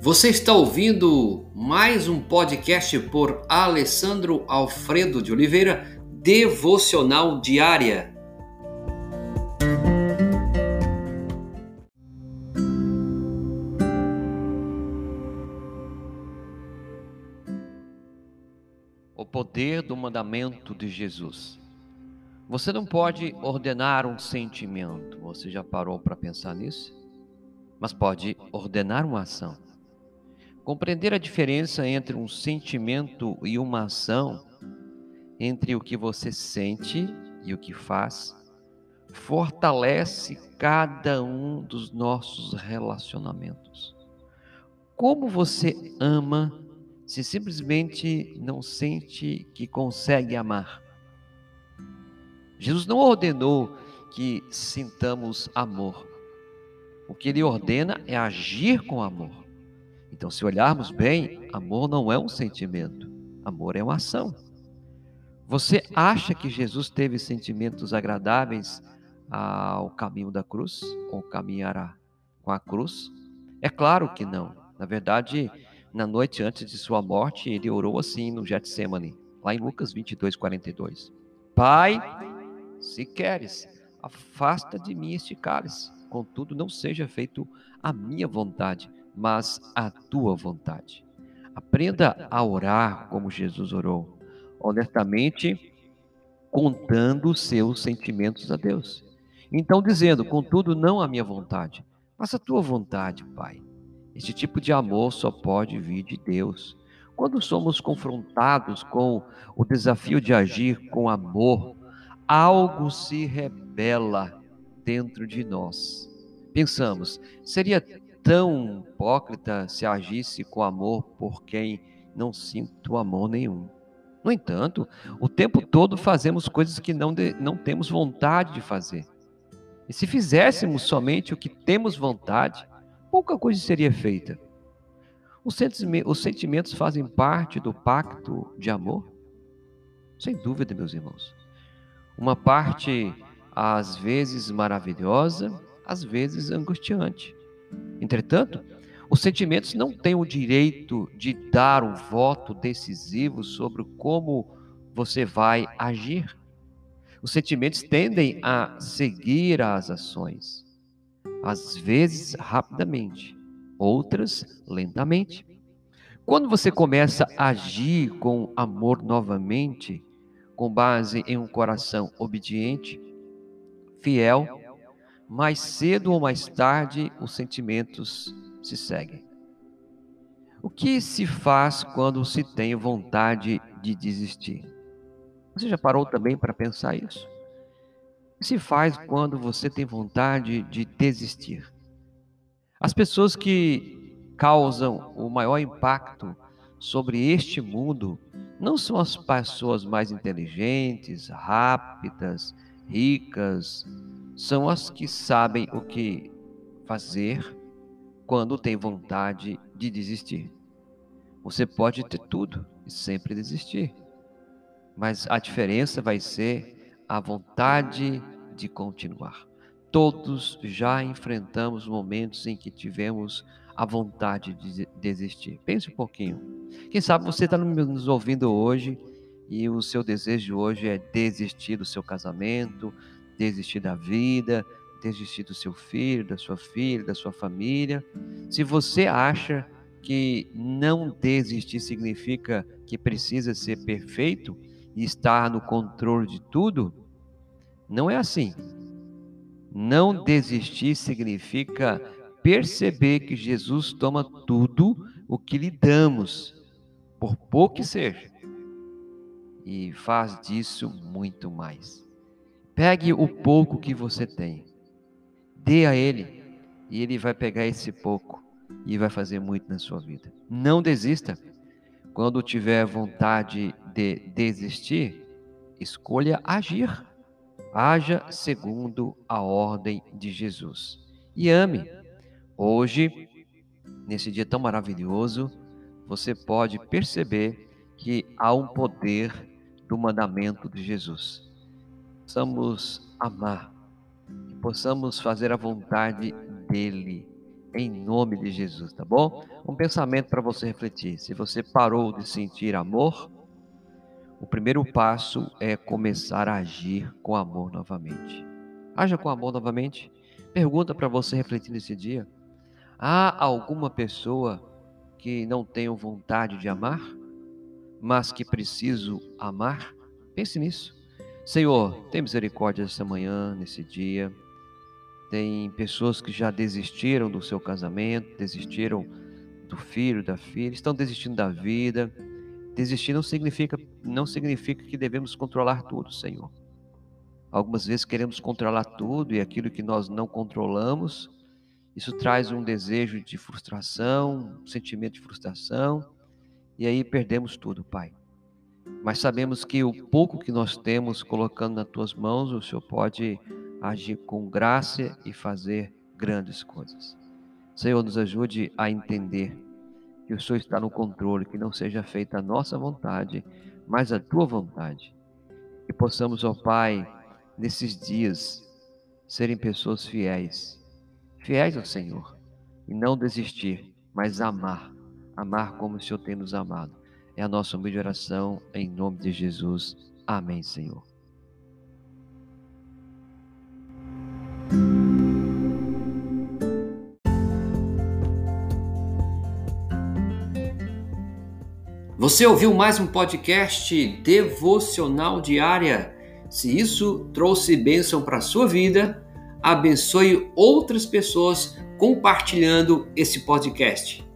Você está ouvindo mais um podcast por Alessandro Alfredo de Oliveira, Devocional Diária. O poder do mandamento de Jesus. Você não pode ordenar um sentimento, você já parou para pensar nisso? Mas pode ordenar uma ação. Compreender a diferença entre um sentimento e uma ação, entre o que você sente e o que faz, fortalece cada um dos nossos relacionamentos. Como você ama se simplesmente não sente que consegue amar? Jesus não ordenou que sintamos amor. O que ele ordena é agir com amor. Então, se olharmos bem, amor não é um sentimento, amor é uma ação. Você acha que Jesus teve sentimentos agradáveis ao caminho da cruz ou caminhará com a cruz? É claro que não. Na verdade, na noite antes de sua morte, ele orou assim no Getsemane, lá em Lucas 22, 42. Pai, se queres, afasta de mim este cálice, contudo não seja feito a minha vontade, mas a tua vontade. Aprenda a orar como Jesus orou, honestamente, contando os seus sentimentos a Deus. Então, dizendo, contudo, não a minha vontade, mas a tua vontade, Pai. Este tipo de amor só pode vir de Deus. Quando somos confrontados com o desafio de agir com amor, algo se rebela dentro de nós. Pensamos, seria tão hipócrita se agisse com amor por quem não sinto amor nenhum. No entanto, o tempo todo fazemos coisas que não, de, não temos vontade de fazer. E se fizéssemos somente o que temos vontade, pouca coisa seria feita. Os sentimentos fazem parte do pacto de amor? Sem dúvida, meus irmãos. Uma parte, às vezes maravilhosa, às vezes angustiante. Entretanto, os sentimentos não têm o direito de dar um voto decisivo sobre como você vai agir. Os sentimentos tendem a seguir as ações, às vezes rapidamente, outras lentamente. Quando você começa a agir com amor novamente, com base em um coração obediente, fiel, mais cedo ou mais tarde os sentimentos se seguem. O que se faz quando se tem vontade de desistir? Você já parou também para pensar isso? O que se faz quando você tem vontade de desistir? As pessoas que causam o maior impacto sobre este mundo não são as pessoas mais inteligentes, rápidas, ricas, são as que sabem o que fazer quando tem vontade de desistir. Você pode ter tudo e sempre desistir, mas a diferença vai ser a vontade de continuar. Todos já enfrentamos momentos em que tivemos a vontade de desistir. Pense um pouquinho. Quem sabe você está nos ouvindo hoje e o seu desejo hoje é desistir do seu casamento, desistir da vida, desistir do seu filho, da sua filha, da sua família. Se você acha que não desistir significa que precisa ser perfeito e estar no controle de tudo, não é assim. Não desistir significa perceber que Jesus toma tudo o que lhe damos, por pouco que seja, e faz disso muito mais. Pegue o pouco que você tem, dê a Ele, e Ele vai pegar esse pouco e vai fazer muito na sua vida. Não desista. Quando tiver vontade de desistir, escolha agir. Haja segundo a ordem de Jesus. E ame. Hoje, nesse dia tão maravilhoso, você pode perceber que há um poder do mandamento de Jesus possamos amar, que possamos fazer a vontade dEle em nome de Jesus, tá bom? Um pensamento para você refletir. Se você parou de sentir amor, o primeiro passo é começar a agir com amor novamente. Haja com amor novamente. Pergunta para você refletir nesse dia: há alguma pessoa que não tenho vontade de amar, mas que preciso amar? Pense nisso. Senhor, tem misericórdia essa manhã, nesse dia. Tem pessoas que já desistiram do seu casamento, desistiram do filho, da filha, estão desistindo da vida. Desistir não significa, não significa que devemos controlar tudo, Senhor. Algumas vezes queremos controlar tudo e aquilo que nós não controlamos, isso traz um desejo de frustração, um sentimento de frustração, e aí perdemos tudo, Pai. Mas sabemos que o pouco que nós temos colocando nas tuas mãos, o Senhor pode agir com graça e fazer grandes coisas. Senhor, nos ajude a entender que o Senhor está no controle, que não seja feita a nossa vontade, mas a tua vontade. Que possamos, ó Pai, nesses dias, serem pessoas fiéis, fiéis ao Senhor, e não desistir, mas amar, amar como o Senhor tem nos amado. É a nossa humilde oração, em nome de Jesus. Amém, Senhor. Você ouviu mais um podcast devocional diária? Se isso trouxe bênção para a sua vida, abençoe outras pessoas compartilhando esse podcast.